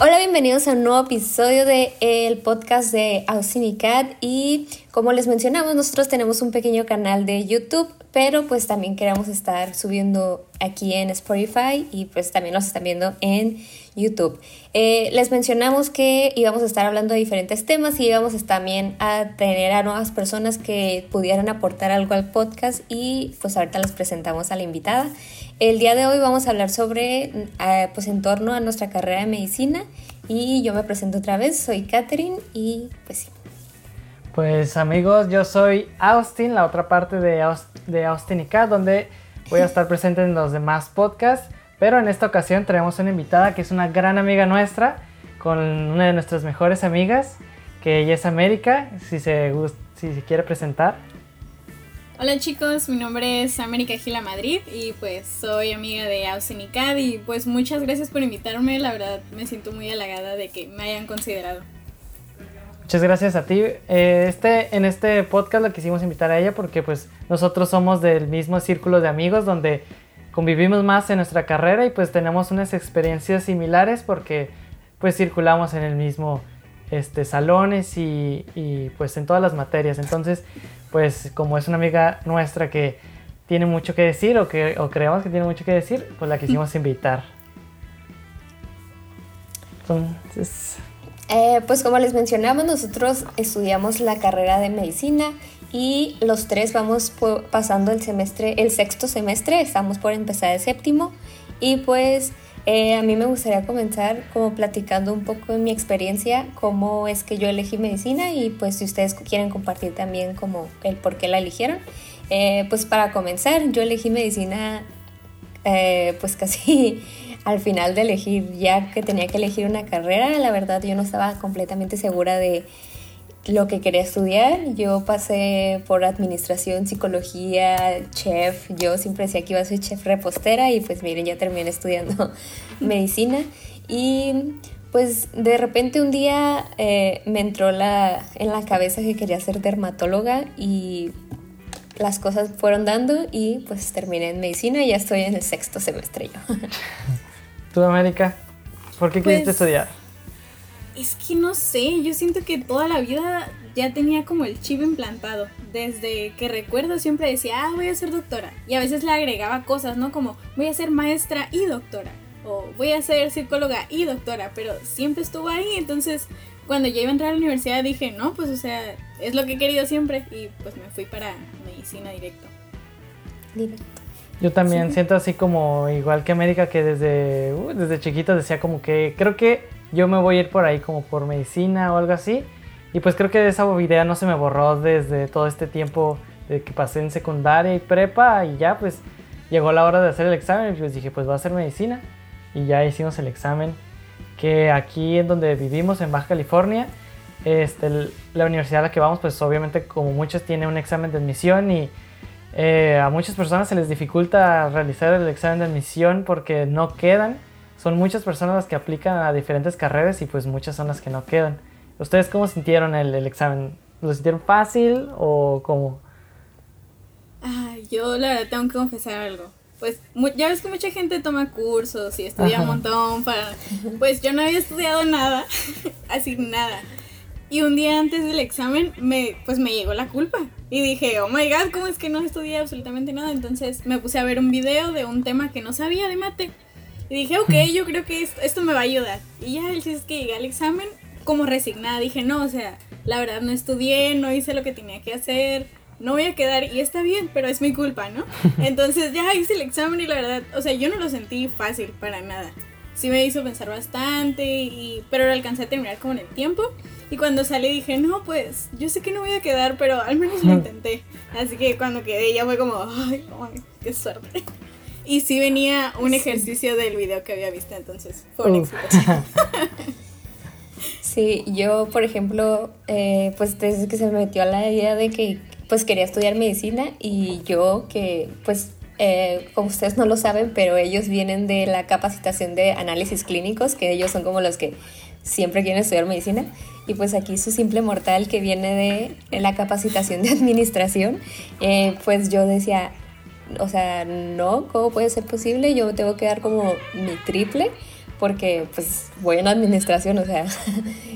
Hola, bienvenidos a un nuevo episodio del el podcast de Austin y y como les mencionamos, nosotros tenemos un pequeño canal de YouTube, pero pues también queremos estar subiendo aquí en Spotify y pues también nos están viendo en YouTube. Eh, les mencionamos que íbamos a estar hablando de diferentes temas y íbamos también a tener a nuevas personas que pudieran aportar algo al podcast y pues ahorita les presentamos a la invitada. El día de hoy vamos a hablar sobre, eh, pues en torno a nuestra carrera de medicina y yo me presento otra vez, soy Catherine y pues sí. Pues amigos, yo soy Austin, la otra parte de, Austin y Kat, donde voy a estar presente en los demás podcasts, pero en esta ocasión traemos una invitada que es una gran amiga nuestra, con una de nuestras mejores amigas, que ella es América, si se, si se quiere presentar. Hola chicos, mi nombre es América Gila Madrid y pues soy amiga de Ausenicad y pues muchas gracias por invitarme, la verdad me siento muy halagada de que me hayan considerado. Muchas gracias a ti. Eh, este, en este podcast lo quisimos invitar a ella porque pues nosotros somos del mismo círculo de amigos donde convivimos más en nuestra carrera y pues tenemos unas experiencias similares porque pues circulamos en el mismo este, salones y, y pues en todas las materias. Entonces pues como es una amiga nuestra que tiene mucho que decir o que o creemos que tiene mucho que decir, pues la quisimos invitar. Entonces... Eh, pues como les mencionamos, nosotros estudiamos la carrera de medicina y los tres vamos pasando el semestre, el sexto semestre, estamos por empezar el séptimo y pues eh, a mí me gustaría comenzar como platicando un poco de mi experiencia, cómo es que yo elegí medicina y pues si ustedes quieren compartir también como el por qué la eligieron. Eh, pues para comenzar, yo elegí medicina eh, pues casi al final de elegir, ya que tenía que elegir una carrera, la verdad yo no estaba completamente segura de lo que quería estudiar. Yo pasé por administración, psicología, chef. Yo siempre decía que iba a ser chef repostera y pues miren, ya terminé estudiando medicina. Y pues de repente un día eh, me entró la, en la cabeza que quería ser dermatóloga y las cosas fueron dando y pues terminé en medicina y ya estoy en el sexto semestre yo. ¿Tú, América? ¿Por qué quisiste pues, estudiar? Es que no sé, yo siento que toda la vida ya tenía como el chip implantado. Desde que recuerdo siempre decía, ah, voy a ser doctora. Y a veces le agregaba cosas, ¿no? Como voy a ser maestra y doctora. O voy a ser psicóloga y doctora. Pero siempre estuvo ahí. Entonces, cuando ya iba a entrar a la universidad dije, no, pues o sea, es lo que he querido siempre. Y pues me fui para medicina directo. Yo también siento así como igual que América que desde, uh, desde chiquito decía como que creo que yo me voy a ir por ahí como por medicina o algo así. Y pues creo que esa idea no se me borró desde todo este tiempo de que pasé en secundaria y prepa y ya pues llegó la hora de hacer el examen. Y pues dije pues voy a hacer medicina. Y ya hicimos el examen que aquí en donde vivimos en Baja California este, la universidad a la que vamos pues obviamente como muchos tiene un examen de admisión y eh, a muchas personas se les dificulta realizar el examen de admisión porque no quedan son muchas personas las que aplican a diferentes carreras y pues muchas son las que no quedan. ¿Ustedes cómo sintieron el, examen? ¿Lo sintieron fácil o cómo? yo la verdad tengo que confesar algo. Pues ya ves que mucha gente toma cursos y estudia un montón para... Pues yo no había estudiado nada, así nada. Y un día antes del examen me, pues me llegó la culpa. Y dije, oh my god, ¿cómo es que no estudié absolutamente nada? Entonces me puse a ver un video de un tema que no sabía de mate. Y dije, ok, yo creo que esto, me va a ayudar. Y ya el es que llegué al examen como resignada. Dije, no, o sea, la verdad no estudié, no hice lo que tenía que hacer, no voy a quedar y está bien, pero es mi culpa, ¿no? Entonces ya hice el examen y la verdad, o sea, yo no lo sentí fácil para nada. Sí me hizo pensar bastante, y, pero lo alcancé a terminar como en el tiempo. Y cuando salí dije, no, pues yo sé que no voy a quedar, pero al menos lo intenté. Así que cuando quedé ya fue como, ay, qué suerte. Y sí venía un ejercicio del video que había visto, entonces fue un éxito. Sí, yo, por ejemplo, eh, pues desde que se me metió a la idea de que pues quería estudiar medicina y yo que pues eh, como ustedes no lo saben, pero ellos vienen de la capacitación de análisis clínicos, que ellos son como los que siempre quieren estudiar medicina. Y pues aquí su simple mortal que viene de la capacitación de administración, eh, pues yo decía, o sea, no, ¿cómo puede ser posible? Yo tengo que dar como mi triple porque pues voy en administración, o sea,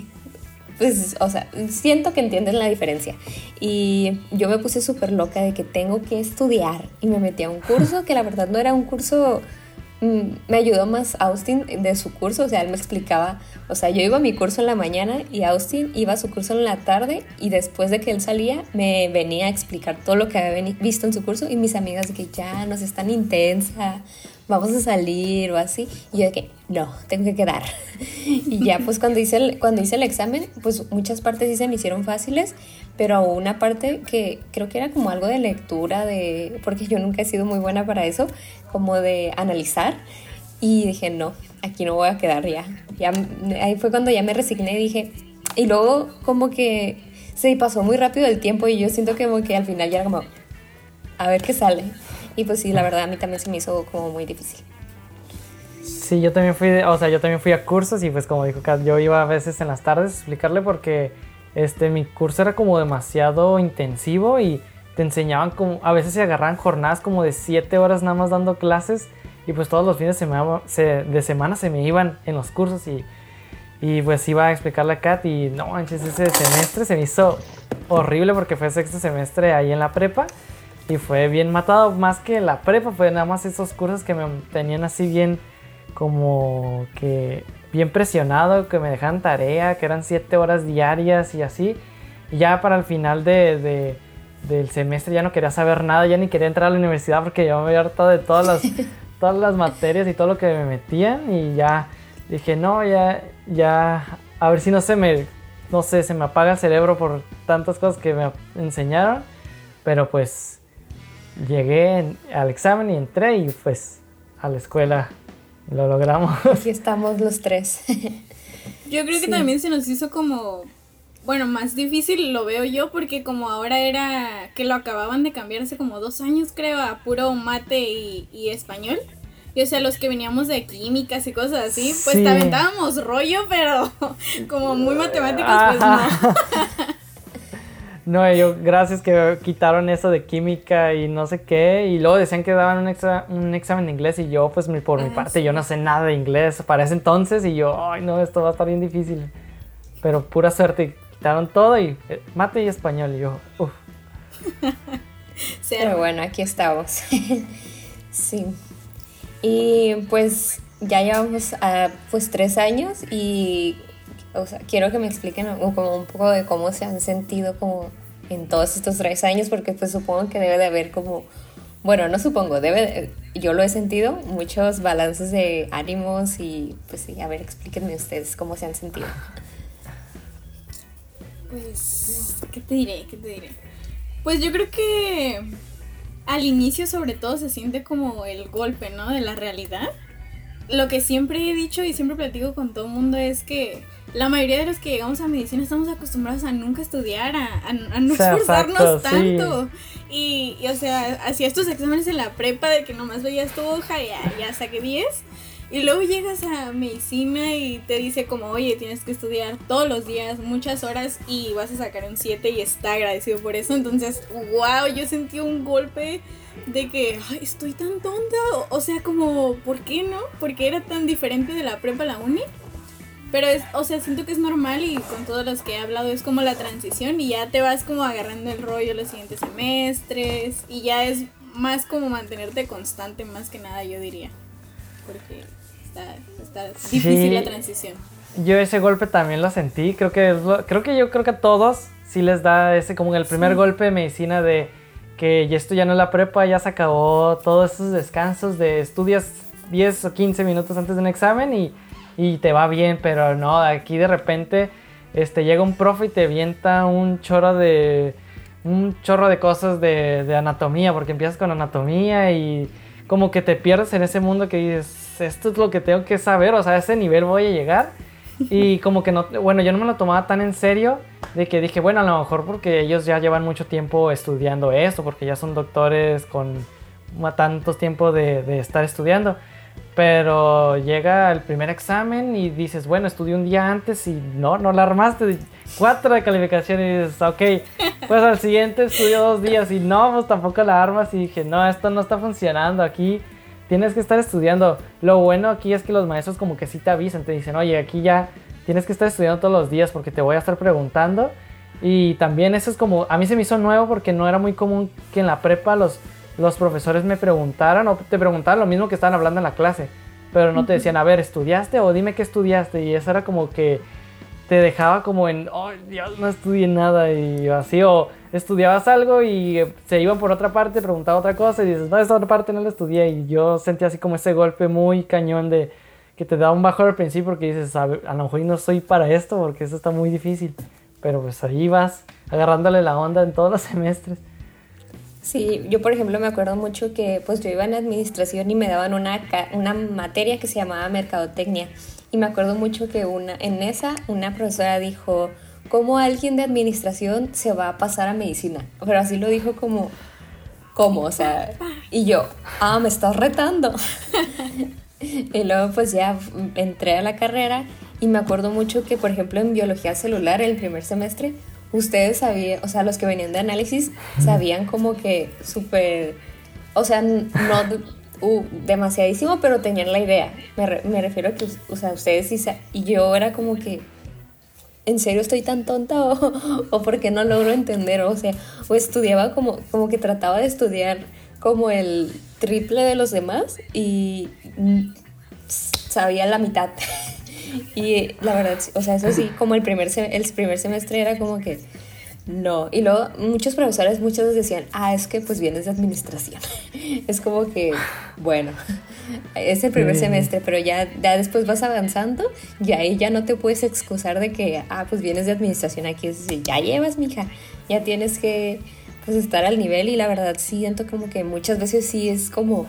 pues, o sea, siento que entienden la diferencia. Y yo me puse súper loca de que tengo que estudiar y me metí a un curso que la verdad no era un curso Mm, me ayudó más Austin de su curso, o sea, él me explicaba, o sea, yo iba a mi curso en la mañana y Austin iba a su curso en la tarde y después de que él salía me venía a explicar todo lo que había visto en su curso y mis amigas de que ya no es tan intensa, vamos a salir o así. Y yo de que no, tengo que quedar. y ya pues cuando hice, el, cuando hice el examen, pues muchas partes sí se me hicieron fáciles, pero una parte que creo que era como algo de lectura, de, porque yo nunca he sido muy buena para eso, como de analizar. Y dije, no, aquí no voy a quedar ya. ya ahí fue cuando ya me resigné y dije, y luego como que se pasó muy rápido el tiempo y yo siento que como que al final ya era como, a ver qué sale. Y pues sí, la verdad a mí también se me hizo como muy difícil. Sí, yo también fui, o sea, yo también fui a cursos y pues como dijo Kat, yo iba a veces en las tardes a explicarle porque este, mi curso era como demasiado intensivo y te enseñaban como, a veces se agarraban jornadas como de 7 horas nada más dando clases y pues todos los fines de semana se, de me iban en los cursos y, y pues iba a explicarle a Kat y no manches, ese semestre se me hizo horrible porque fue sexto semestre ahí en la prepa y fue bien matado, más que la prepa, fue nada más esos cursos que me tenían así bien como que bien presionado, que me dejaban tarea, que eran siete horas diarias y así. Y ya para el final de, del semestre ya no quería saber nada, ya ni quería entrar a la universidad porque ya me había hartado de todas las, todas las materias y todo lo que me metían y ya dije, no, ya, ya, a ver si no se me, no sé, se me apaga el cerebro por tantas cosas que me enseñaron, pero pues llegué al examen y entré y pues a la escuela lo logramos. Aquí estamos los tres. Yo creo que también se nos hizo como, bueno, más difícil lo veo yo porque como ahora era que lo acababan de cambiar hace como dos años creo a puro mate y, español. Y o sea, los que veníamos de químicas y cosas así, pues te aventábamos rollo, pero como muy matemáticos, pues no. No, yo, gracias que quitaron eso de química y no sé qué. Y luego decían que daban un, extra, un examen de inglés y yo, pues por mi ah, parte, yo no sé nada de inglés para ese entonces. Y yo, ay, no, esto va a estar bien difícil. Pero pura suerte, quitaron todo y eh, mate y español. Y yo, uff. Pero bueno, aquí estamos. sí. Y pues ya llevamos uh, pues tres años y o sea, quiero que me expliquen como un poco de cómo se han sentido como en todos estos tres años, porque pues supongo que debe de haber como, bueno, no supongo, debe, yo lo he sentido, muchos balances de ánimos y pues sí, a ver, explíquenme ustedes cómo se han sentido. Pues, ¿qué te diré? ¿Qué te diré? Pues yo creo que al inicio sobre todo se siente como el golpe, ¿no? De la realidad. Lo que siempre he dicho y siempre platico con todo el mundo es que la mayoría de los que llegamos a medicina estamos acostumbrados a nunca estudiar, a, no esforzarnos tanto. Y, o sea, hacías estos exámenes en la prepa de que nomás veías tu hoja y ya, ya saqué 10. Y luego llegas a medicina y te dice como, oye, tienes que estudiar todos los días, muchas horas y vas a sacar un 7 y está agradecido por eso. Entonces, wow, yo sentí un golpe de que, estoy tan tonta. O, sea, como, ¿por qué no? Porque era tan diferente de la prepa a la uni. Pero es, o sea, siento que es normal y con todos los que he hablado es como la transición y ya te vas como agarrando el rollo los siguientes semestres y ya es más como mantenerte constante más que nada yo diría. Porque está, difícil la transición. Yo ese golpe también lo sentí, creo que creo que yo creo que a todos sí les da ese como el primer golpe de medicina de que ya esto ya no es la prepa, ya se acabó todos esos descansos de estudias 10 o 15 minutos antes de un examen y y te va bien, pero no, aquí de repente este, llega un profe y te avienta un chorro de un chorro de cosas de, de, anatomía, porque empiezas con anatomía y como que te pierdes en ese mundo que dices, esto es lo que tengo que saber, o sea, a ese nivel voy a llegar. Y como que no, bueno, yo no me lo tomaba tan en serio de que dije, bueno, a lo mejor porque ellos ya llevan mucho tiempo estudiando esto, porque ya son doctores con tantos tiempo de, de estar estudiando. Pero llega el primer examen y dices, bueno, estudié un día antes y no, no la armaste. Cuatro de calificación y dices, ok, pues al siguiente estudio dos días y no, pues tampoco la armas. Y dije, no, esto no está funcionando aquí. Tienes que estar estudiando. Lo bueno aquí es que los maestros como que sí te avisan, te dicen, oye, aquí ya tienes que estar estudiando todos los días porque te voy a estar preguntando. Y también eso es como, a mí se me hizo nuevo porque no era muy común que en la prepa los, los profesores me preguntaran o te preguntaran lo mismo que estaban hablando en la clase. Pero no te decían, a ver, ¿estudiaste o dime qué estudiaste? Y eso era como que te dejaba como en, oh Dios, no estudié nada y así, o estudiabas algo y se iban por otra parte, preguntaba otra cosa y dices, no, esta otra parte no la estudié y yo sentía así como ese golpe muy cañón de que te da un bajón al principio porque dices, a, a lo mejor no soy para esto porque eso está muy difícil, pero pues ahí vas agarrándole la onda en todos los semestres. Sí, yo por ejemplo me acuerdo mucho que pues yo iba en administración y me daban una, una materia que se llamaba mercadotecnia y me acuerdo mucho que una, en esa una profesora dijo, ¿cómo alguien de administración se va a pasar a medicina? Pero así lo dijo como, ¿cómo? O sea, y yo, ah, me estás retando. y luego pues ya entré a la carrera y me acuerdo mucho que, por ejemplo, en biología celular, el primer semestre, ustedes sabían, o sea, los que venían de análisis, sabían como que súper, o sea, no uh, demasiadísimo, pero tenían la idea. Me, me refiero a que, o sea, ustedes y yo era como que, ¿en serio estoy tan tonta o, o por qué no logro entender? O sea, o estudiaba como, como que trataba de estudiar como el triple de los demás y sabía la mitad. y la verdad, o sea, eso sí, como el primer, el primer semestre era como que no, y luego muchos profesores muchas veces decían, ah, es que pues vienes de administración. es como que, bueno, es el primer semestre, pero ya, ya después vas avanzando y ahí ya no te puedes excusar de que, ah, pues vienes de administración aquí, es decir, ya llevas, mija, ya tienes que pues estar al nivel y la verdad siento como que muchas veces sí es como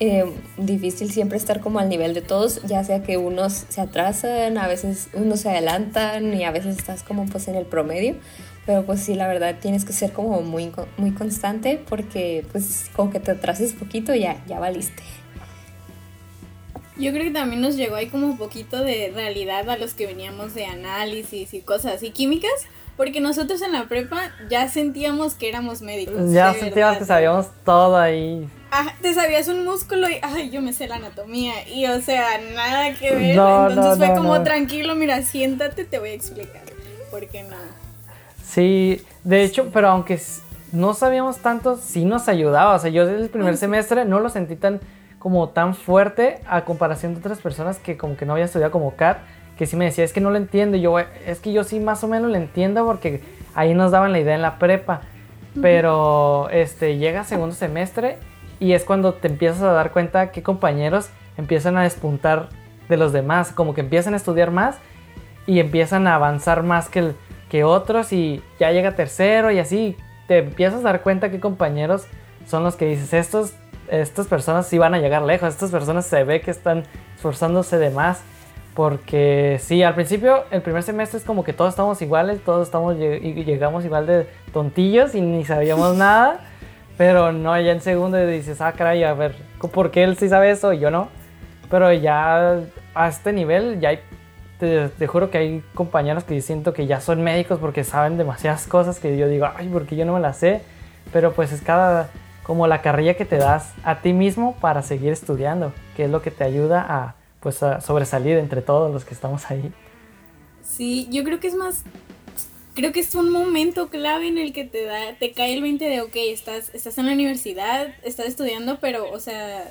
eh, difícil siempre estar como al nivel de todos, ya sea que unos se atrasan, a veces unos se adelantan y a veces estás como pues en el promedio pero pues sí, la verdad tienes que ser como muy, muy constante porque pues como que te atrases poquito ya, ya valiste. Yo creo que también nos llegó ahí como un poquito de realidad a los que veníamos de análisis y cosas así químicas, porque nosotros en la prepa ya sentíamos que éramos médicos. Ya sentíamos que sabíamos todo ahí. Ah, te sabías un músculo y, ay, yo me sé la anatomía. Y, o sea, nada que ver. Entonces fue como, tranquilo, mira, siéntate, te voy a explicar. Porque no. Sí, de hecho, pero aunque no sabíamos tanto, sí nos ayudaba. O sea, yo desde el primer semestre no lo sentí tan como tan fuerte a comparación de otras personas que como que no había estudiado como Kat, que sí me decía, es que no lo entiendo. Y yo, es que yo sí más o menos lo entiendo porque ahí nos daban la idea en la prepa. Pero este, llega segundo semestre y es cuando te empiezas a dar cuenta que compañeros empiezan a despuntar de los demás, como que empiezan a estudiar más y empiezan a avanzar más que el que otros y ya llega tercero y así te empiezas a dar cuenta que compañeros son los que dices, estos, estas personas sí van a llegar lejos, estas personas se ve que están esforzándose de más. Porque sí, al principio, el primer semestre es como que todos estamos iguales, todos estamos y llegamos igual de tontillos y ni sabíamos nada. Pero no, ya en segundo dices, ah, caray, a ver, ¿por qué él sí sabe eso y yo no? Pero ya a este nivel ya hay te, juro que hay compañeros que siento que ya son médicos porque saben demasiadas cosas que yo digo, ay, porque yo no me las sé. Pero pues es cada, como la carrilla que te das a ti mismo para seguir estudiando, que es lo que te ayuda a, pues, sobresalir entre todos los que estamos ahí. Sí, yo creo que es más, creo que es un momento clave en el que te da, te cae el 20 de, ok, estás, estás en la universidad, estás estudiando, pero, o sea,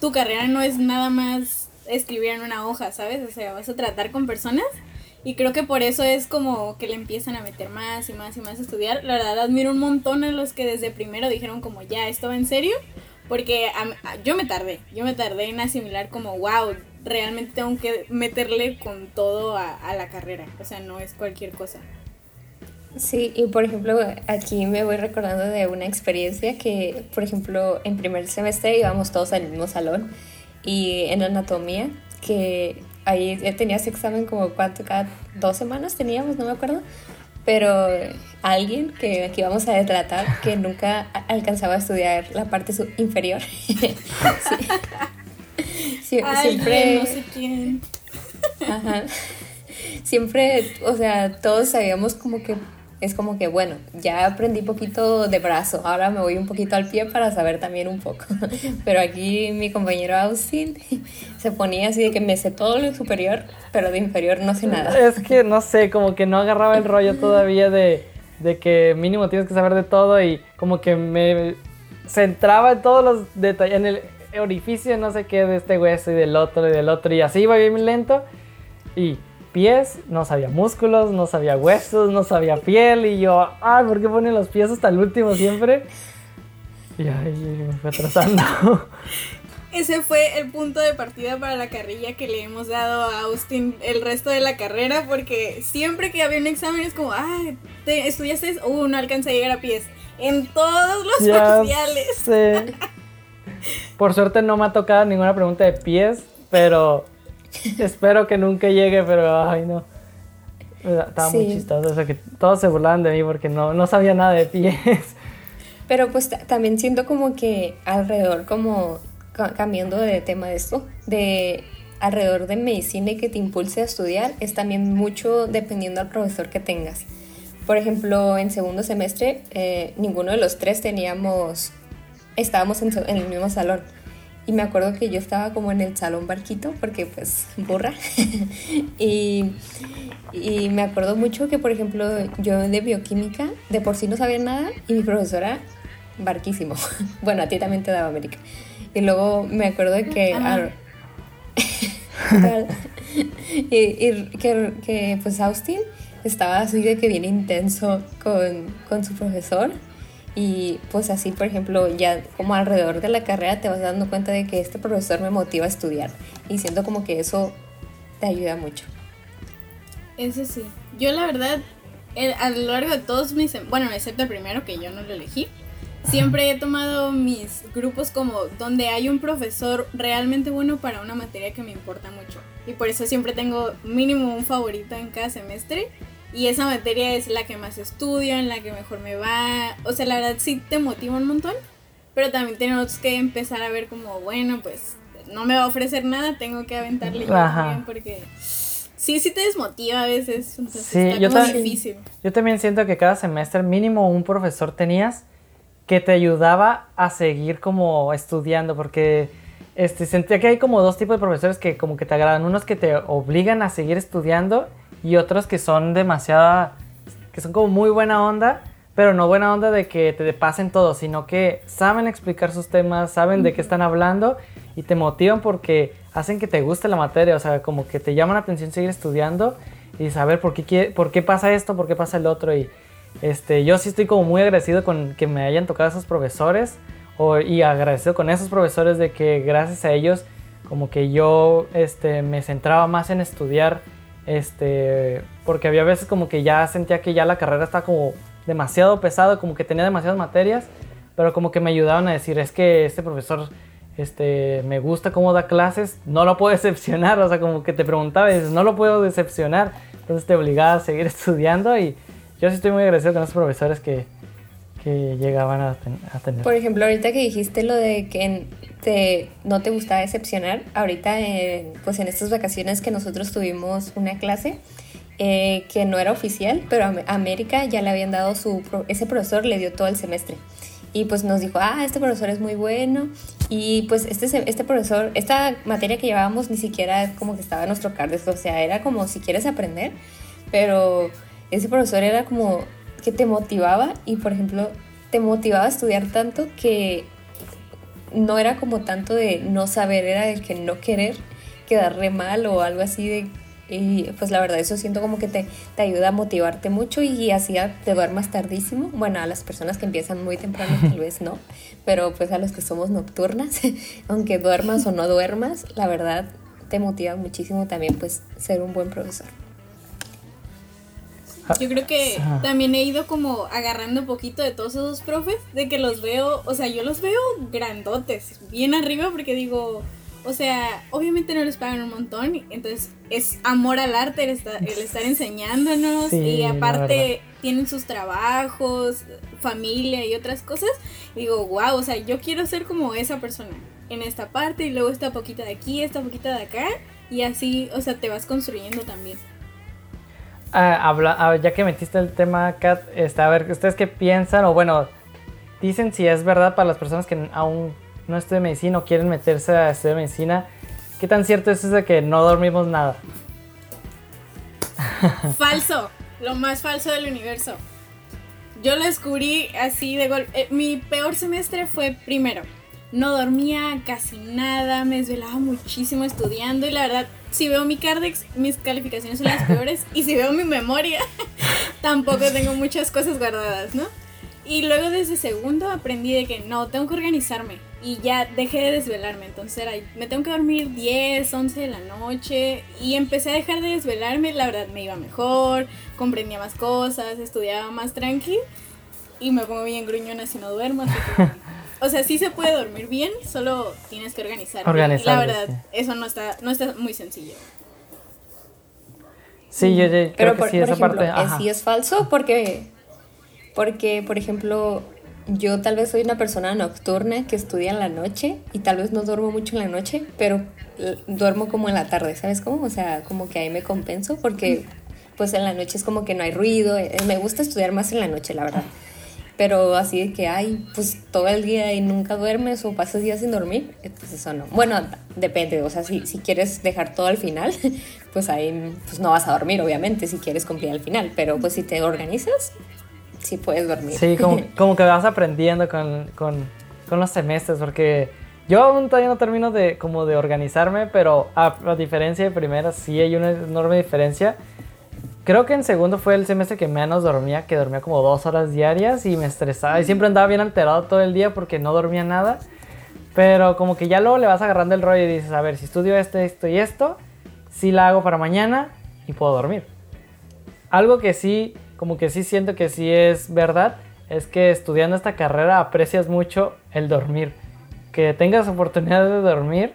tu carrera no es nada más escribir en una hoja, ¿sabes? O sea, vas a tratar con personas. Y creo que por eso es como que le empiezan a meter más y más y más a estudiar. La verdad, admiro un montón a los que desde primero dijeron como, ya, esto va en serio. Porque yo me tardé, yo me tardé en asimilar como, wow, realmente tengo que meterle con todo a, a la carrera. O sea, no es cualquier cosa. Sí, y por ejemplo, aquí me voy recordando de una experiencia que, por ejemplo, en primer semestre íbamos todos al mismo salón y en anatomía, que ahí tenías examen como cuánto, cada dos semanas teníamos, no me acuerdo, pero alguien que aquí vamos a tratar que nunca alcanzaba a estudiar la parte inferior. siempre... no sé quién. Ajá. Siempre, o sea, todos sabíamos como que es como que, bueno, ya aprendí poquito de brazo, ahora me voy un poquito al pie para saber también un poco. Pero aquí mi compañero Austin se ponía así de que me sé todo lo superior, pero de inferior no sé nada. Es que no sé, como que no agarraba el rollo todavía de, de que mínimo tienes que saber de todo y como que me centraba en todos los detalles, en el orificio no sé qué de este hueso y del otro y del otro y así iba bien lento y pies, no sabía músculos, no sabía huesos, no sabía piel. Y yo, ay, ¿por qué ponen los pies hasta el último siempre? Y ahí me fue atrasando. Ese fue el punto de partida para la carrilla que le hemos dado a Austin el resto de la carrera, porque siempre que había un examen es como, ay, ¿te estudiaste? Uh, no alcancé a llegar a pies. En todos los parciales. Por suerte no me ha tocado ninguna pregunta de pies, pero Espero que nunca llegue, pero ay no. Estaba muy chistoso eso que todos se burlaban de mí porque no, no sabía nada de pies. Pero pues también siento como que alrededor, como cambiando de tema de esto, de alrededor de medicina y que te impulse a estudiar, es también mucho dependiendo del profesor que tengas. Por ejemplo, en segundo semestre, eh, ninguno de los tres teníamos, estábamos en, en el mismo salón. Y me acuerdo que yo estaba como en el salón barquito, porque pues burra. y, y, me acuerdo mucho que, por ejemplo, yo de bioquímica de por sí no sabía nada y mi profesora, barquísimo. bueno, a ti también te daba América. Y luego me acuerdo que... y, y que, que, pues Austin estaba así de que bien intenso con, con su profesor y pues así, por ejemplo, ya como alrededor de la carrera te vas dando cuenta de que este profesor me motiva a estudiar y siento como que eso te ayuda mucho. Eso sí. Yo la verdad, a lo largo de todos mis, em, bueno, excepto el primero que yo no lo elegí, siempre he tomado mis grupos como donde hay un profesor realmente bueno para una materia que me importa mucho. Y por eso siempre tengo mínimo un favorito en cada semestre y esa materia es la que más estudio, en la que mejor me va. O sea, la verdad sí te motiva un montón. Pero también tenemos que empezar a ver como, bueno, pues no me va a ofrecer nada, tengo que aventarle yo también porque sí, sí te desmotiva a veces. Entonces sí, yo también, difícil. Yo también siento que cada semestre mínimo un profesor tenías que te ayudaba a seguir como estudiando porque este, sentía que hay como dos tipos de profesores que como que te agradan. Unos que te obligan a seguir estudiando y otros que son demasiada, que son como muy buena onda, pero no buena onda de que te pasen todo, sino que saben explicar sus temas, saben de qué están hablando y te motivan porque hacen que te guste la materia, o sea, como que te llaman la atención seguir estudiando y saber por qué, por qué pasa esto, por qué pasa el otro. Y este, yo sí estoy como muy agradecido con que me hayan tocado esos profesores o, y agradecido con esos profesores de que gracias a ellos como que yo este, me centraba más en estudiar este, porque había veces como que ya sentía que ya la carrera estaba como demasiado pesado, como que tenía demasiadas materias, pero como que me ayudaban a decir, es que este profesor este, me gusta cómo da clases, no lo puedo decepcionar, o sea, como que te preguntaba y no lo puedo decepcionar, entonces te obligaba a seguir estudiando y yo sí estoy muy agradecido con esos profesores que, que llegaban a, tener. Por ejemplo, ahorita que dijiste lo de que no te gustaba decepcionar, ahorita pues en estas vacaciones que nosotros tuvimos una clase eh, que no era oficial, pero a América ya le habían dado su, ese profesor le dio todo el semestre. Y pues nos dijo, ah, este profesor es muy bueno. Y pues este, este profesor, esta materia que llevábamos ni siquiera como que estaba en nuestro cardes, o sea, era como si quieres aprender, pero ese profesor era como que te motivaba y por ejemplo te motivaba a estudiar tanto que no era como tanto de no saber, era de que no querer quedarle mal o algo así de y pues la verdad eso siento como que te, te ayuda a motivarte mucho y así te duermas tardísimo. Bueno, a las personas que empiezan muy temprano tal vez no, pero pues a los que somos nocturnas, aunque duermas o no duermas, la verdad te motiva muchísimo también pues ser un buen profesor. Yo creo que también he ido como agarrando un poquito de todos esos profes, de que los veo, o sea, yo los veo grandotes, bien arriba porque digo, o sea, obviamente no les pagan un montón, entonces es amor al arte el estar, enseñándonos y aparte tienen sus trabajos, familia y otras cosas. digo, wow, o sea, yo quiero ser como esa persona en esta parte y luego esta poquita de aquí, esta poquita de acá y así, o sea, te vas construyendo también. Habla, ya que metiste el tema, Kat, este, a ver, ¿ustedes qué piensan? O bueno, dicen si es verdad para las personas que aún no estudian medicina o quieren meterse a estudiar medicina, ¿qué tan cierto es eso de que no dormimos nada? Falso, lo más falso del universo. Yo lo descubrí así de golpe. Eh, mi peor semestre fue primero. No dormía casi nada, me desvelaba muchísimo estudiando y la verdad, si veo mi Cardex, mis calificaciones son las peores y si veo mi memoria, tampoco tengo muchas cosas guardadas, ¿no? Y luego desde segundo aprendí de que no, tengo que organizarme y ya dejé de desvelarme. Entonces era, me tengo que dormir 10, 11 de la noche y empecé a dejar de desvelarme. La verdad me iba mejor, comprendía más cosas, estudiaba más tranqui y me pongo bien gruñona si no duermo. o sea, sí se puede dormir bien, solo tienes que organizarte. la verdad, eso no está, no está muy sencillo. Sí, yo, creo Pero que sí, esa parte. Sí es falso porque porque, por ejemplo, yo tal vez soy una persona nocturna que estudia en la noche y tal vez no duermo mucho en la noche, pero duermo como en la tarde, ¿sabes cómo? O sea, como que ahí me compenso porque pues en la noche es como que no hay ruido, eh, me gusta estudiar más en la noche, la verdad. Pero así de que, ay, pues todo el día y nunca duermes o pasas días sin dormir, pues eso no. Bueno, depende, o sea, si, si quieres dejar todo al final, pues ahí pues no vas a dormir, obviamente, si quieres cumplir al final, pero pues si te organizas, sí puedes dormir. Sí, como, como que vas aprendiendo con, con, con, los semestres, porque yo aún todavía no termino de, como de organizarme, pero a, diferencia de primera sí hay una enorme diferencia. Creo que en segundo fue el semestre que menos dormía, que dormía como dos horas diarias y me estresaba y siempre andaba bien alterado todo el día porque no dormía nada. Pero como que ya luego le vas agarrando el rollo y dices, a ver, si estudio esto, esto y esto, sí la hago para mañana y puedo dormir. Algo que sí como que sí siento que sí es verdad, es que estudiando esta carrera aprecias mucho el dormir. Que tengas oportunidad de dormir,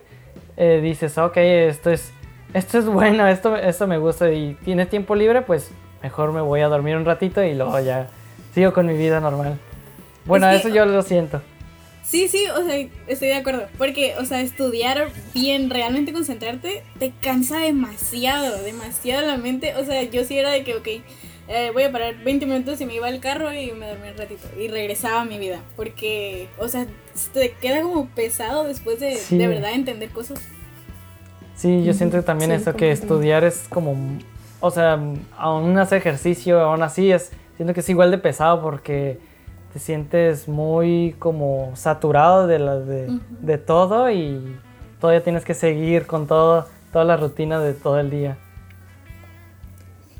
eh, dices, ok, esto es, esto es bueno, esto, esto me gusta y tienes tiempo libre, pues mejor me voy a dormir un ratito y luego ya sigo con mi vida normal. Bueno, eso yo lo siento. Sí, sí, o sea, estoy de acuerdo. Porque, o sea, estudiar bien, realmente concentrarte, te cansa demasiado, demasiado la mente. O sea, yo sí era de que, ok, eh, voy a parar 20 minutos y me iba al carro y me dormí un ratito y regresaba a mi vida. Porque, o sea, te queda como pesado después de de verdad entender cosas. Sí, yo siento también eso, que estudiar es como, o sea, aún hace ejercicio, aún así es, siento que es igual de pesado porque te sientes muy como saturado de, la, de, de todo y todavía tienes que seguir con todo, toda la rutina de todo el día.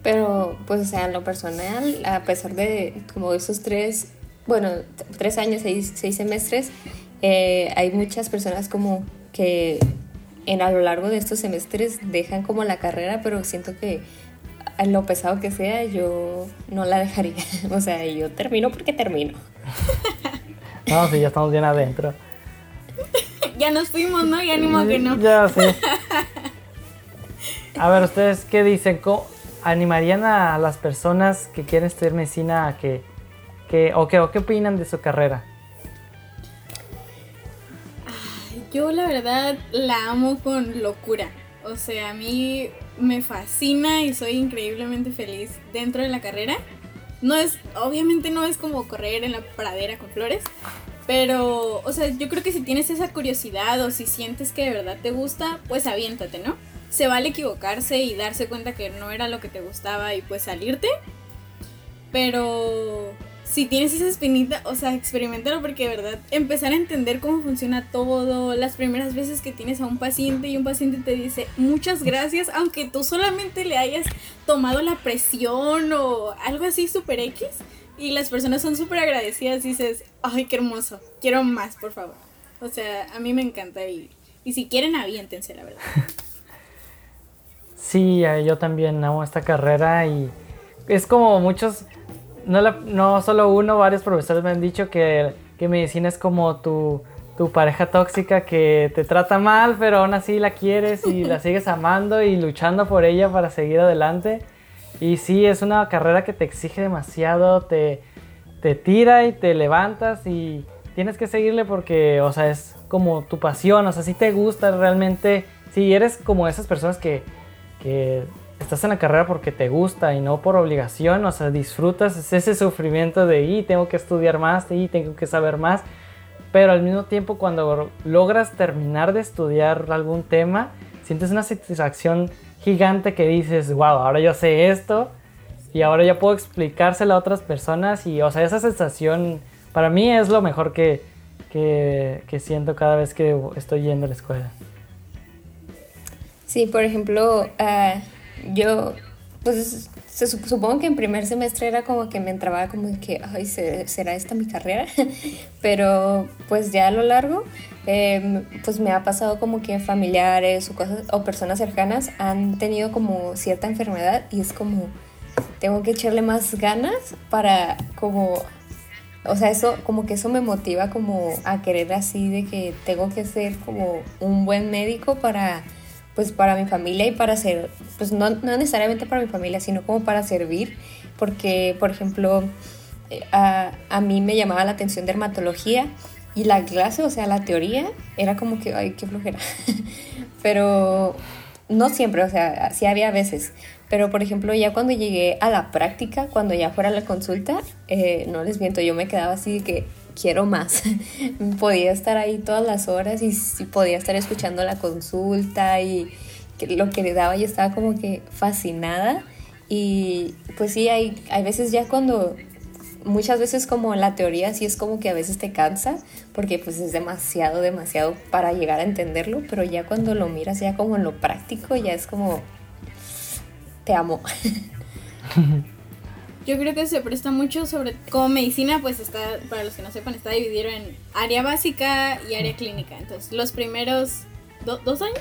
Pero, pues, o sea, en lo personal, a pesar de como esos tres, bueno, tres años, seis, seis semestres, eh, hay muchas personas como que en a lo largo de estos semestres dejan como la carrera, pero siento que a lo pesado que sea, yo no la dejaría. o sea, yo termino porque termino. no, sí, ya estamos bien adentro. ya nos fuimos, ¿no? Ya ni que no. Ya, sí. A ver, ¿ustedes qué dicen? ¿Cómo, animarían a las personas que quieren estudiar medicina a que, que o, qué opinan de su carrera? Yo la verdad la amo con locura. O sea, a mí me fascina y soy increíblemente feliz dentro de la carrera. No es, obviamente no es como correr en la pradera con flores, pero, o sea, yo creo que si tienes esa curiosidad o si sientes que de verdad te gusta, pues aviéntate, ¿no? se vale equivocarse y darse cuenta que no era lo que te gustaba y pues salirte. Pero si tienes esa espinita, o sea, experimentalo porque de verdad empezar a entender cómo funciona todo, las primeras veces que tienes a un paciente y un paciente te dice muchas gracias, aunque tú solamente le hayas tomado la presión o algo así super X, y las personas son súper agradecidas y dices, ay, qué hermoso, quiero más, por favor. O sea, a mí me encanta y, y si quieren, aviéntense, la verdad. Sí, eh, yo también amo esta carrera y es como muchos, no, no solo uno, varios profesores me han dicho que, que medicina es como tu, tu pareja tóxica que te trata mal, pero aún así la quieres y la sigues amando y luchando por ella para seguir adelante. Y sí, es una carrera que te exige demasiado, te, te tira y te levantas y tienes que seguirle porque, o sea, es como tu pasión, o sea, si te gusta realmente, si eres como esas personas que que estás en la carrera porque te gusta y no por obligación, o sea, disfrutas ese sufrimiento de, y tengo que estudiar más, y tengo que saber más, pero al mismo tiempo cuando logras terminar de estudiar algún tema, sientes una satisfacción gigante que dices, wow, ahora yo sé esto y ahora ya puedo explicárselo a otras personas y, o sea, esa sensación para mí es lo mejor que, que, siento cada vez que estoy yendo a la escuela. Sí, por ejemplo, uh, yo, pues se, supongo que en primer semestre era como que me entraba como que, ay, ¿será esta mi carrera? Pero pues ya a lo largo, em, pues me ha pasado como que familiares o, o personas cercanas han tenido como cierta enfermedad y es como, tengo que echarle más ganas para como o sea, eso como que eso me motiva como a querer así de que tengo que ser como un buen médico para pues para mi familia y para ser, pues no, no necesariamente para mi familia, sino como para servir, porque por ejemplo eh, a, a mí me llamaba la atención dermatología y la clase, o sea, la teoría era como que, ay, qué flojera, pero no siempre, o sea, sí había veces, pero por ejemplo, ya cuando llegué a la práctica, cuando ya fuera la consulta, eh, no les miento, yo me quedaba así de que quiero más. podía estar ahí todas las horas y, podía estar escuchando la consulta y lo que le daba yo estaba como que fascinada. Y pues sí, hay, hay veces ya cuando muchas veces como la teoría sí es como que a veces te cansa porque pues es demasiado, demasiado para llegar a entenderlo, pero ya cuando lo miras ya como en lo práctico ya es como te amo. Yo creo que se presta mucho sobre como medicina, pues está, para los que no sepan, está dividido en área básica y área clínica. Entonces, los primeros dos años,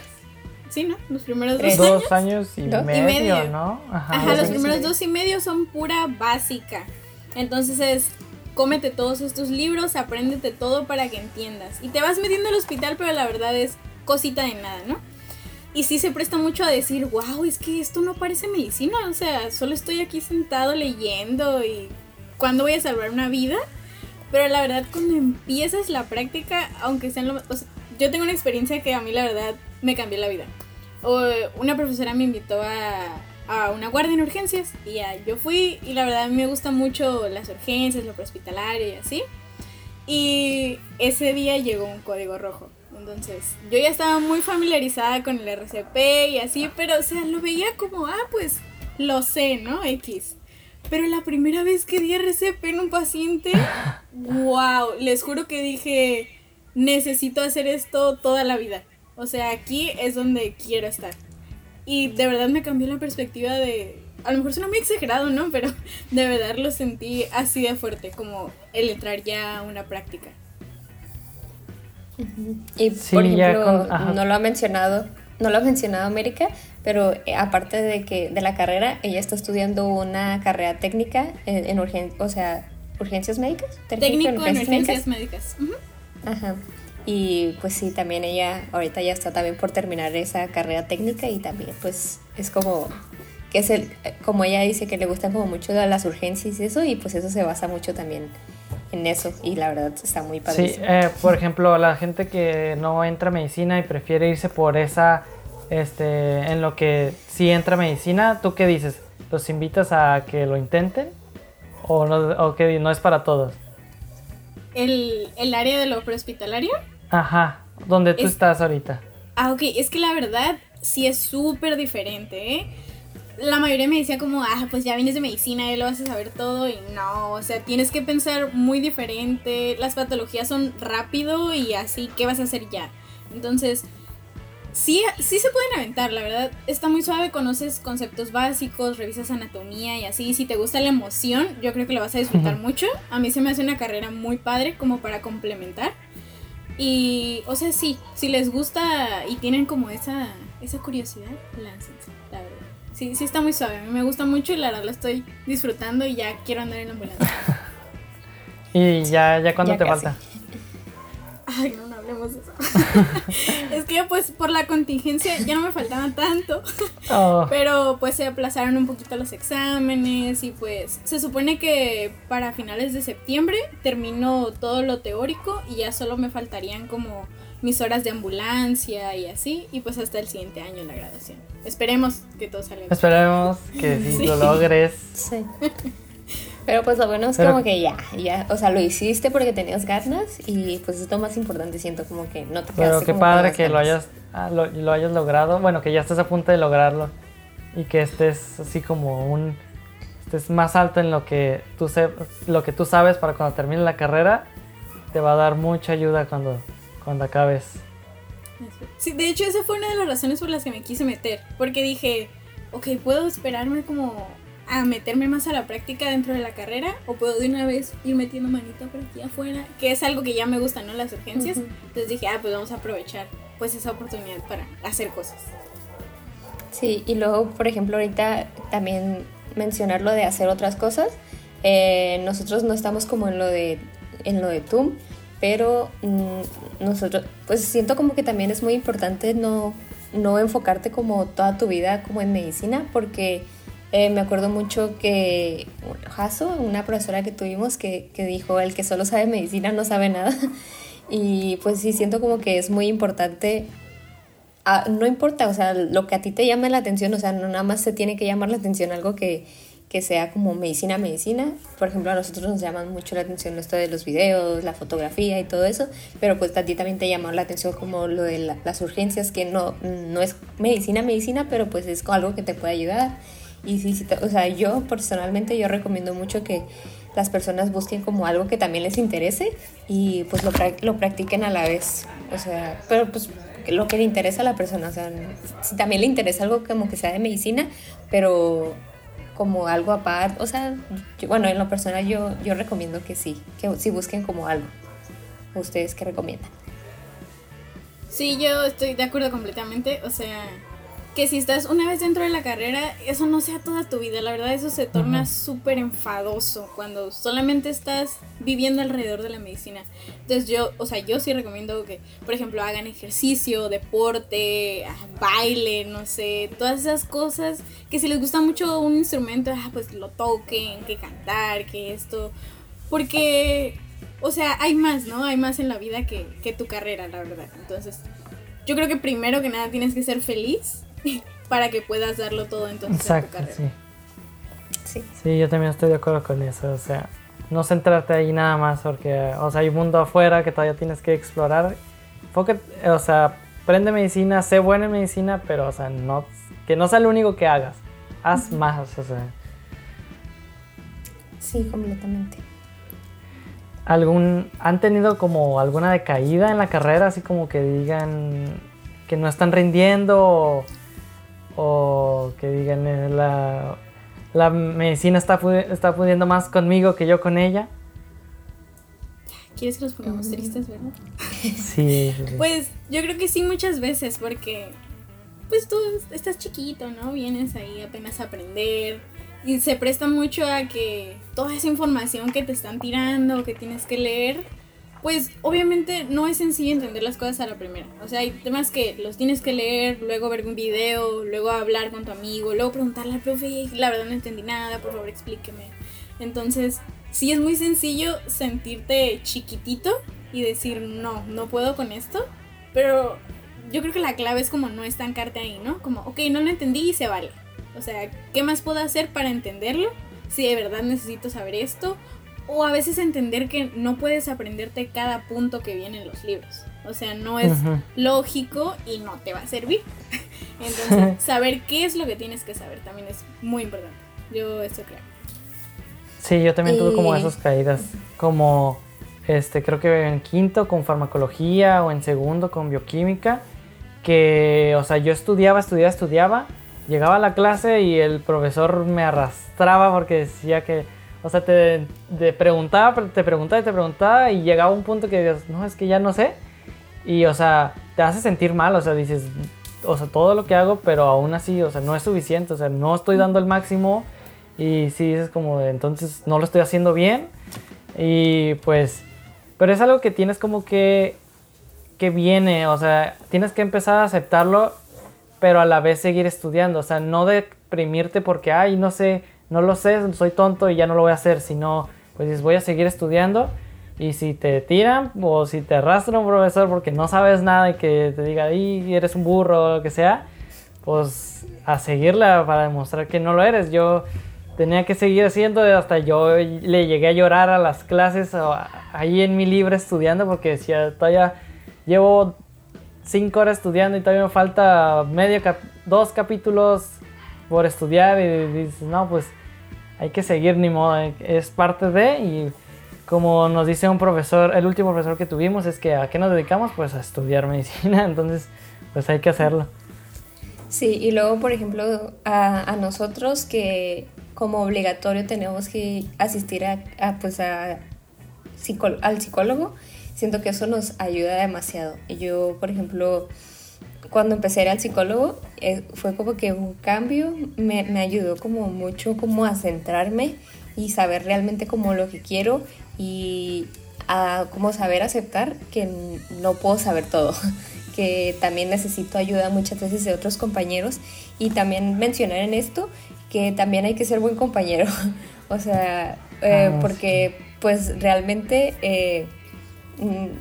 sí, ¿no? Los primeros dos, dos años. y, medio, ¿no? Ajá, los primeros dos y medio son pura básica. Entonces es, cómete todos estos libros, apréndete todo para que entiendas. Y te vas metiendo al hospital, pero la verdad es cosita de nada, ¿no? Y sí se presta mucho a decir, wow, es que esto no parece medicina, o sea, solo estoy aquí sentado leyendo y ¿cuándo voy a salvar una vida? Pero la verdad, cuando empiezas la práctica, aunque sean lo... yo tengo una experiencia que a mí la verdad me cambió la vida. O, una profesora me invitó a, a una guardia en urgencias y yo fui y la verdad a mí me gusta mucho las urgencias, lo prehospitalario y así. Y ese día llegó un código rojo. Entonces, yo ya estaba muy familiarizada con el RCP y así, pero o sea, lo veía como, ah, pues lo sé, ¿no? X. Pero la primera vez que di RCP en un paciente, wow, les juro que dije, necesito hacer esto toda la vida. O sea, aquí es donde quiero estar. Y de verdad me cambió la perspectiva de, a lo mejor suena muy exagerado, ¿no? Pero de verdad lo sentí así de fuerte, como el entrar ya a una práctica. Y por ejemplo, no lo ha mencionado, no lo ha mencionado América, pero eh, aparte de que de la carrera, ella está estudiando una carrera técnica en, o sea, urgencias médicas. Técnico en urgencias, médicas. Ajá. Y pues sí, también ella ahorita ya está también por terminar esa carrera técnica y también pues es como que es el, como ella dice que le gustan como mucho las urgencias y eso y pues eso se basa mucho también en eso y la verdad está muy padre. Sí, eh, por ejemplo, la gente que no entra a medicina y prefiere irse por esa, este, en lo que sí entra a medicina, ¿tú qué dices? ¿Los invitas a que lo intenten o, no, o que no es para todos? ¿El, el área de lo prehospitalario? Ajá, donde tú estás ahorita. Ah, ok, es que la verdad sí es súper diferente, ¿eh? La mayoría me decía como, ah, pues ya vienes de medicina, ya lo vas a saber todo y no, o sea, tienes que pensar muy diferente, las patologías son rápido y así, ¿qué vas a hacer ya? Entonces, sí, sí se pueden aventar, la verdad, está muy suave, conoces conceptos básicos, revisas anatomía y así, si te gusta la emoción, yo creo que lo vas a disfrutar mucho, a mí se me hace una carrera muy padre como para complementar. Y, o sea, sí, si les gusta y tienen como esa, esa curiosidad, láncense, la verdad. Sí, sí está muy suave. A mí me gusta mucho y la verdad lo estoy disfrutando y ya quiero andar en la ambulancia. ¿Y ya, ya cuándo te falta? Ay, no, no hablemos de eso. es que pues por la contingencia ya no me faltaba tanto. Oh. Pero pues se aplazaron un poquito los exámenes y pues se supone que para finales de septiembre termino todo lo teórico y ya solo me faltarían como mis horas de ambulancia y así, y pues hasta el siguiente año la graduación. Esperemos que todo salga bien. Esperemos que sí, lo logres. Sí. Pero pues lo bueno es como que ya, ya, o sea, lo hiciste porque tenías ganas y pues es lo más importante, siento como que no te quedaste Pero qué padre que lo hayas, ah, lo, lo, hayas logrado, bueno, que ya estés a punto de lograrlo y que estés así como un, estés más alto en lo que tú, se, lo que tú sabes para cuando termine la carrera, te va a dar mucha ayuda cuando, cuando acabes. Sí, de hecho esa fue una de las razones por las que me quise meter, porque dije, ok, puedo esperarme como a meterme más a la práctica dentro de la carrera o puedo de una vez ir metiendo manito por aquí afuera, que es algo que ya me gusta, ¿no? Las urgencias. Entonces dije, ah, pues vamos a aprovechar pues esa oportunidad para hacer cosas. Sí, y luego, por ejemplo, ahorita también mencionar lo de hacer otras cosas. Eh, nosotros no estamos como en lo de, en lo de TUM, pero mm, nosotros, pues siento como que también es muy importante no, no enfocarte como toda tu vida como en medicina, porque eh, me acuerdo mucho que Jaso, una profesora que tuvimos, que, que dijo, el que solo sabe medicina no sabe nada. Y pues sí, siento como que es muy importante ah, no importa, o sea, lo que a ti te llame la atención, o sea, no nada más se tiene que llamar la atención algo que, que sea como medicina, medicina. Por ejemplo, a nosotros nos llaman mucho la atención esto de los videos, la fotografía y todo eso, pero pues a ti también te llama la atención como lo de las urgencias, que no, no es medicina, medicina, pero pues es algo que te puede ayudar. Y sí, sí, o sea, yo personalmente yo recomiendo mucho que las personas busquen como algo que también les interese y pues lo, lo practiquen a la vez. O sea, pero pues lo que le interesa a la persona, o sea, si también le interesa algo como que sea de medicina, pero como algo aparte, o sea, bueno, en lo personal yo, yo recomiendo que sí, que sí busquen como algo. ¿Ustedes qué recomiendan? Sí, yo estoy de acuerdo completamente, o sea, que si estás una vez dentro de la carrera, eso no sea toda tu vida. La verdad, eso se torna súper enfadoso cuando solamente estás viviendo alrededor de la medicina. Entonces yo, o sea, yo sí recomiendo que, por ejemplo, hagan ejercicio, deporte, ah, baile, no sé, todas esas cosas. Que si les gusta mucho un instrumento, ah, pues lo toquen, que cantar, que esto. Porque, o sea, hay más, ¿no? Hay más en la vida que, que tu carrera, la verdad. Entonces, yo creo que primero que nada tienes que ser feliz para que puedas darlo todo entonces Exacto, en tu carrera. Sí. sí. yo también estoy de acuerdo con eso, o sea, no centrarte ahí nada más porque, o sea, hay un mundo afuera que todavía tienes que explorar. o sea, aprende medicina, sé buena en medicina, pero, o sea, no, que no sea lo único que hagas. Haz más, o sea. Sí, completamente. ¿Algún, ¿Han tenido como alguna decaída en la carrera? Así como que digan que no están rindiendo o que digan eh, la, la medicina está, está pudiendo más conmigo que yo con ella. ¿Quieres que nos pongamos tristes, verdad? Sí, Pues yo creo que sí muchas veces porque pues tú estás chiquito, ¿no? Vienes ahí apenas a aprender y se presta mucho a que toda esa información que te están tirando, que tienes que leer, pues obviamente no es sencillo entender las cosas a la primera. O sea, hay temas que los tienes que leer, luego ver un video, luego hablar con tu amigo, luego preguntarle al profe, la verdad no entendí nada, por favor explíqueme. Entonces, sí es muy sencillo sentirte chiquitito y decir, no, no puedo con esto, pero yo creo que la clave es como no estancarte ahí, ¿no? Como, ok, no lo entendí y se vale. O sea, ¿qué más puedo hacer para entenderlo? Si de verdad necesito saber esto, o a veces entender que no puedes aprenderte cada punto que viene en los libros. O sea, no es lógico y no te va a servir. Entonces, saber qué es lo que tienes que saber también es muy importante. Yo estoy claro. Sí, yo también tuve como esas caídas. Como, este, creo que en quinto con farmacología o en segundo con bioquímica. Que, o sea, yo estudiaba, estudiaba, estudiaba. Llegaba a la clase y el profesor me arrastraba porque decía que o sea, te, preguntaba, te preguntaba y te preguntaba y llegaba un punto que dices, no, es que ya no sé. Y, o sea, te hace sentir mal, o sea, dices, o sea, todo lo que hago, pero aún así, o sea, no es suficiente, o sea, no estoy dando el máximo. Y sí dices como, entonces no lo estoy haciendo bien. Y pues, pero es algo que tienes como que, que viene, o sea, tienes que empezar a aceptarlo, pero a la vez seguir estudiando, o sea, no deprimirte porque, ay, no sé, no lo sé, soy tonto y ya no lo voy a hacer, sino pues voy a seguir estudiando Y si te tiran o si te arrastra un profesor porque no sabes nada y que te diga, y eres un burro o lo que sea, pues a seguirla para demostrar que no lo eres. Yo tenía que seguir haciendo hasta yo le llegué a llorar a las clases ahí en mi libre estudiando porque decía, todavía llevo cinco horas estudiando y todavía me falta medio dos capítulos por estudiar y dices, no, pues hay que seguir ni modo, es parte de y como nos dice un profesor, el último profesor que tuvimos es que a qué nos dedicamos, pues a estudiar medicina, entonces pues hay que hacerlo. Sí, y luego por ejemplo a, nosotros que como obligatorio tenemos que asistir a, pues a al psicólogo, siento que eso nos ayuda demasiado. Yo, por ejemplo, cuando empecé a ir al psicólogo, eh, fue como que un cambio, me, me, ayudó como mucho como a centrarme y saber realmente como lo que quiero y a como saber aceptar que no puedo saber todo, que también necesito ayuda muchas veces de otros compañeros y también mencionar en esto que también hay que ser buen compañero, o sea, eh, ah, porque pues realmente... Eh,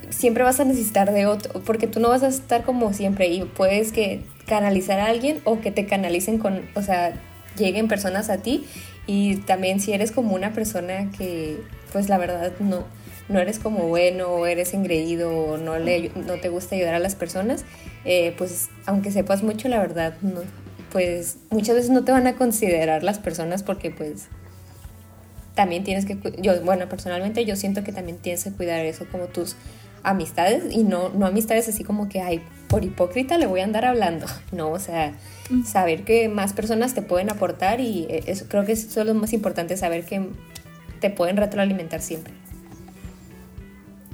siempre vas a necesitar de otro, porque tú no vas a estar como siempre y puedes que canalizar a alguien o que te canalicen con, o sea, lleguen personas a ti y también si eres como una persona que pues la verdad no, no eres como bueno o eres engreído o no, le, no te gusta ayudar a las personas, eh, pues aunque sepas mucho, la verdad, no, pues muchas veces no te van a considerar las personas porque pues también tienes que, yo, bueno, personalmente yo siento que también tienes que cuidar eso como tus amistades y no, no amistades así como que, ay, por hipócrita le voy a andar hablando, no, o sea, saber que más personas te pueden aportar y eh, eso creo que eso es lo más importante, saber que te pueden retroalimentar siempre.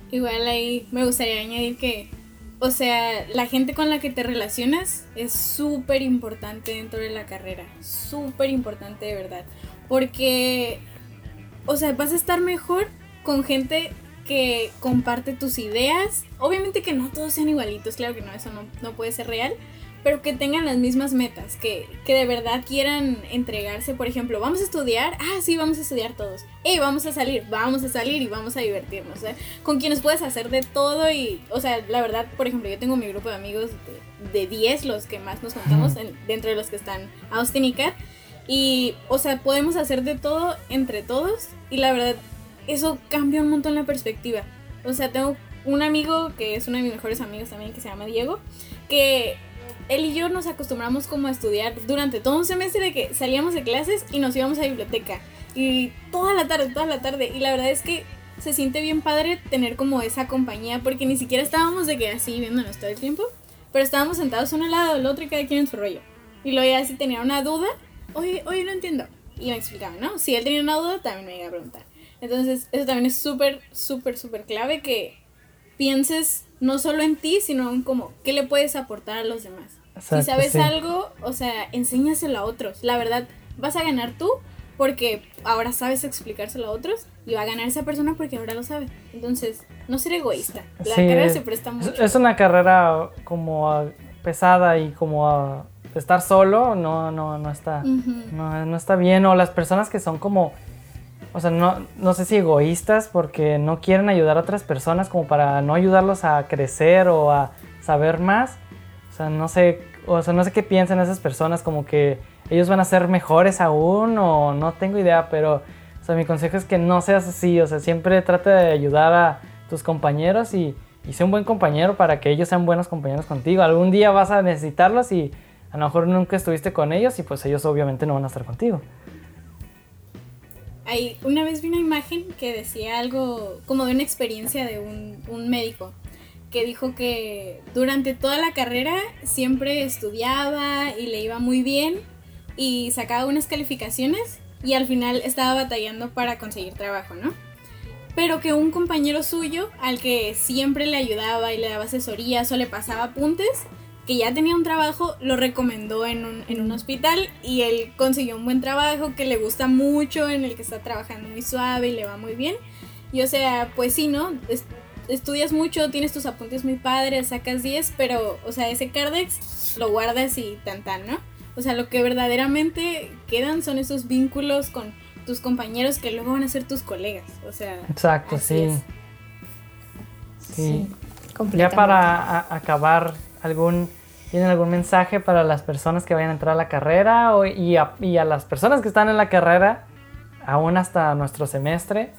Igual ahí me gustaría añadir que, o sea, la gente con la que te relacionas es súper importante dentro de la carrera, súper importante de verdad, porque o sea, vas a estar mejor con gente que comparte tus ideas. Obviamente que no todos sean igualitos, claro que no, eso no, puede ser real, pero que tengan las mismas metas, que, que, de verdad quieran entregarse. Por ejemplo, vamos a estudiar, ah, sí, vamos a estudiar todos. Hey, vamos a salir, vamos a salir y vamos a divertirnos. ¿eh? Con quienes puedes hacer de todo y, o sea, la verdad, por ejemplo, yo tengo mi grupo de amigos de 10, los que más nos contamos, dentro de los que están Austin y Kat. Y, o sea, podemos hacer de todo entre todos y la verdad, eso cambia un montón la perspectiva. O sea, tengo un amigo que es uno de mis mejores amigos también, que se llama Diego, que él y yo nos acostumbramos como a estudiar durante todo un semestre de que salíamos de clases y nos íbamos a biblioteca. Y toda la tarde, toda la tarde. Y la verdad es que se siente bien padre tener como esa compañía, porque ni siquiera estábamos de que así viéndonos todo el tiempo, pero estábamos sentados uno al lado del otro y cada quien en su rollo. Y luego ya si tenía una duda, oye, oye, no entiendo. Y me explicaba, ¿no? Si él tenía una duda, también me iba a preguntar. Entonces, eso también es súper, súper, súper clave que pienses no solo en ti, sino en cómo, qué le puedes aportar a los demás. si sabes algo, o sea, enséñaselo a otros. La verdad, vas a ganar tú porque ahora sabes explicárselo a otros y va a ganar esa persona porque ahora lo sabe. Entonces, no ser egoísta. La carrera se presta mucho. Es una carrera como pesada y como estar solo no, no, no está, no, está bien. O las personas que son como, o sea, no, no sé si egoístas porque no quieren ayudar a otras personas como para no ayudarlos a crecer o a saber más. O sea, no sé, o sea, no sé qué piensan esas personas, como que ellos van a ser mejores aún o no tengo idea, pero o sea, mi consejo es que no seas así, o sea, siempre trata de ayudar a tus compañeros y, y sé un buen compañero para que ellos sean buenos compañeros contigo. Algún día vas a necesitarlos y a lo mejor nunca estuviste con ellos y pues ellos obviamente no van a estar contigo. Hay, una vez vi una imagen que decía algo como de una experiencia de un, un médico que dijo que durante toda la carrera siempre estudiaba y le iba muy bien y sacaba unas calificaciones y al final estaba batallando para conseguir trabajo, ¿no? Pero que un compañero suyo al que siempre le ayudaba y le daba asesorías o le pasaba apuntes, que ya tenía un trabajo, lo recomendó en un, en un hospital y él consiguió un buen trabajo que le gusta mucho, en el que está trabajando muy suave y le va muy bien. Y o sea, pues sí, ¿no? estudias mucho, tienes tus apuntes muy padres, sacas 10, pero, o sea, ese Cardex lo guardas y tan tan, ¿no? O sea, lo que verdaderamente quedan son esos vínculos con tus compañeros que luego van a ser tus colegas. O sea, exacto, sí. Sí, Ya para acabar, algún ¿Tienen algún mensaje para las personas que vayan a entrar a la carrera y, a, y, a, las personas que están en la carrera, aún hasta nuestro semestre,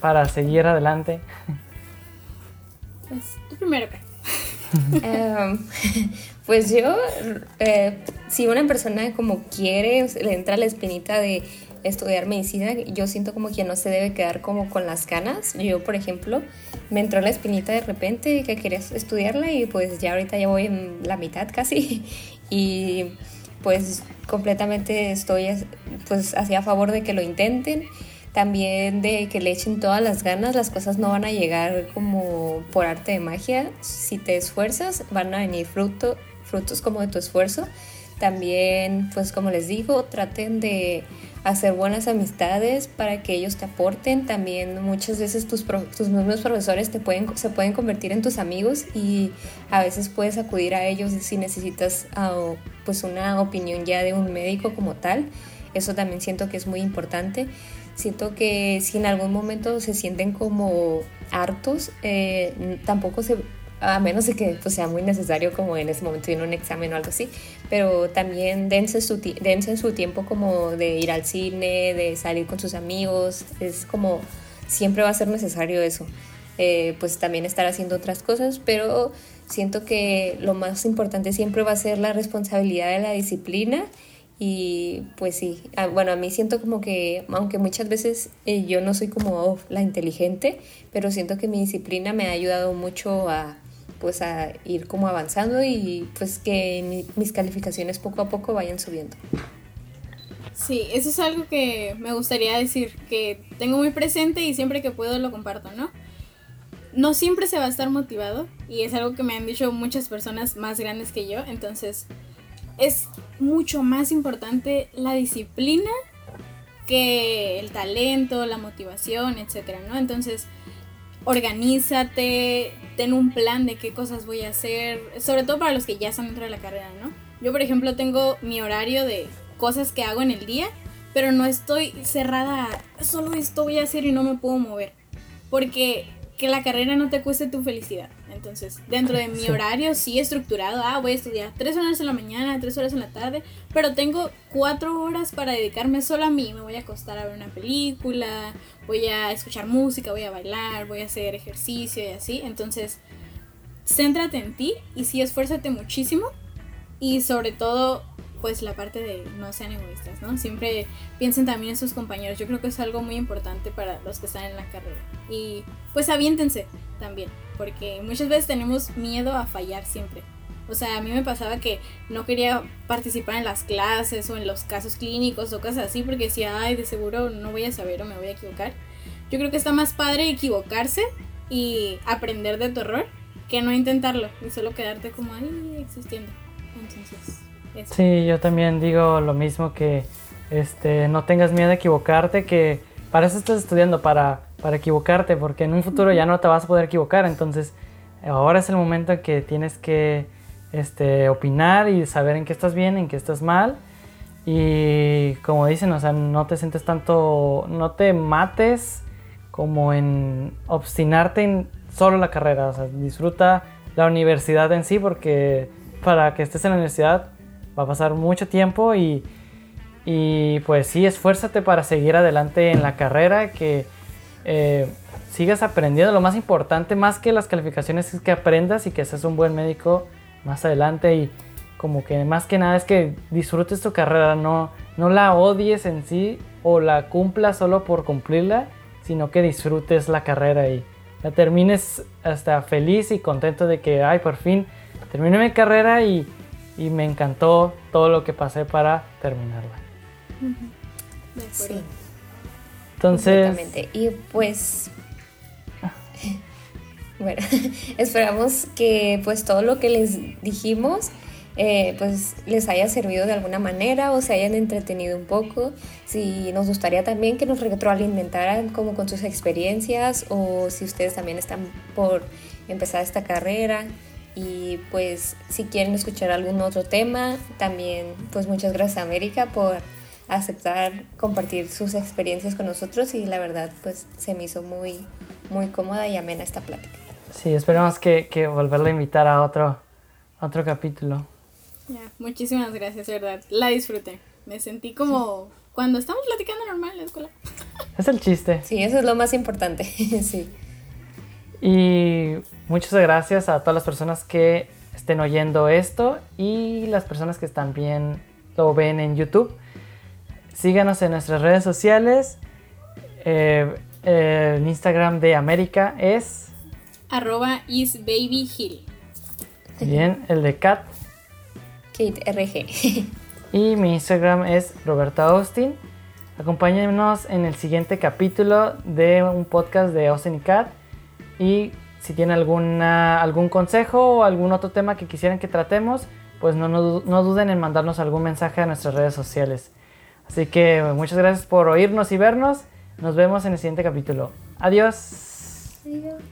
para seguir adelante? Pues tú primero. Em, pues yo, eh, si una persona como quiere, le entra la espinita de estudiar medicina, yo siento como que no se debe quedar como con las ganas. Yo, por ejemplo, me entró la espinita de repente que quería estudiarla y pues ya ahorita ya voy en la mitad casi y pues completamente estoy pues así a favor de que lo intenten también de que le echen todas las ganas, las cosas no van a llegar como por arte de magia. Si te esfuerzas, van a venir fruto, frutos como de tu esfuerzo. También, pues como les digo, traten de hacer buenas amistades para que ellos te aporten. También muchas veces tus, tus mismos profesores te pueden, se pueden convertir en tus amigos y a veces puedes acudir a ellos si necesitas uh, pues una opinión ya de un médico como tal. Eso también siento que es muy importante. Siento que si en algún momento se sienten como hartos, eh, tampoco se, a menos de que pues, sea muy necesario como en ese momento viene un examen o algo así, pero también dense su, dense su tiempo como de ir al cine, de salir con sus amigos, es como siempre va a ser necesario eso. Eh, pues también estar haciendo otras cosas, pero siento que lo más importante siempre va a ser la responsabilidad de la disciplina y pues sí, ah, bueno, a mí siento como que, aunque muchas veces eh, yo no soy como la inteligente, pero siento que mi disciplina me ha ayudado mucho a pues a ir como avanzando y pues que mis calificaciones poco a poco vayan subiendo. Sí, eso es algo que me gustaría decir, que tengo muy presente y siempre que puedo lo comparto, ¿no? No siempre se va a estar motivado y es algo que me han dicho muchas personas más grandes que yo, entonces es mucho más importante la disciplina que el talento, la motivación, etcétera, ¿no? Entonces, organízate, ten un plan de qué cosas voy a hacer, sobre todo para los que ya están dentro de la carrera, ¿no? Yo, por ejemplo, tengo mi horario de cosas que hago en el día, pero no estoy cerrada solo esto voy a hacer y no me puedo mover. Porque que la carrera no te cueste tu felicidad. Entonces, dentro de mi horario sí estructurado, ah, voy a estudiar tres horas en la mañana, tres horas en la tarde, pero tengo cuatro horas para dedicarme solo a mí. Me voy a acostar a ver una película, voy a escuchar música, voy a bailar, voy a hacer ejercicio y así. Entonces, céntrate en ti y sí, esfuérzate muchísimo y sobre todo pues la parte de no sean egoístas, ¿no? Siempre piensen también en sus compañeros. Yo creo que es algo muy importante para los que están en la carrera. Y pues aviéntense también, porque muchas veces tenemos miedo a fallar siempre. O sea, a mí me pasaba que no quería participar en las clases o en los casos clínicos o cosas así porque decía, ay, de seguro no voy a saber o me voy a equivocar. Yo creo que está más padre equivocarse y aprender de tu error que no intentarlo y solo quedarte como ahí existiendo. Entonces, Sí, yo también digo lo mismo que este, no tengas miedo a equivocarte, que para eso estás estudiando, para, para equivocarte, porque en un futuro ya no te vas a poder equivocar, entonces ahora es el momento en que tienes que este, opinar y saber en qué estás bien, en qué estás mal. Y como dicen, o sea, no te sientes tanto, no te mates como en obstinarte en solo la carrera, o sea, disfruta la universidad en sí porque para que estés en la universidad va a pasar mucho tiempo y, y pues sí, esfuérzate para seguir adelante en la carrera, que eh, sigas aprendiendo. Lo más importante, más que las calificaciones, es que aprendas y que seas un buen médico más adelante y como que más que nada es que disfrutes tu carrera, no, no la odies en sí o la cumplas solo por cumplirla, sino que disfrutes la carrera y la termines hasta feliz y contento de que, ay, por fin terminé mi carrera y y me encantó todo lo que pasé para terminarla. Sí. Entonces. Y pues. bueno, esperamos que pues todo lo que les dijimos. Eh, pues les haya servido de alguna manera o se hayan entretenido un poco. Si nos gustaría también que nos retroalimentaran como con sus experiencias o si ustedes también están por empezar esta carrera, y pues si quieren escuchar algún otro tema, también pues muchas gracias a América por aceptar compartir sus experiencias con nosotros y la verdad pues se me hizo muy muy cómoda y amena esta plática. Sí, esperemos que, que volverla a invitar a otro, otro capítulo. Ya, muchísimas gracias, verdad. La disfruté. Me sentí como cuando estamos platicando normal en la escuela. Es el chiste. Sí, eso es lo más importante. sí. Y muchas gracias a todas las personas que estén oyendo esto y las personas que también lo ven en YouTube. Síganos en nuestras redes sociales. Eh, el Instagram de América es arroba isbabyhill. Bien, el de Kat. Kate RG. y mi Instagram es Roberta Austin. Acompáñenos en el siguiente capítulo de un podcast de Austin y Kat. Y si tienen alguna, algún consejo o algún otro tema que quisieran que tratemos, pues no, no, duden en mandarnos algún mensaje a nuestras redes sociales. Así que muchas gracias por oírnos y vernos. Nos vemos en el siguiente capítulo. Adiós. Adiós.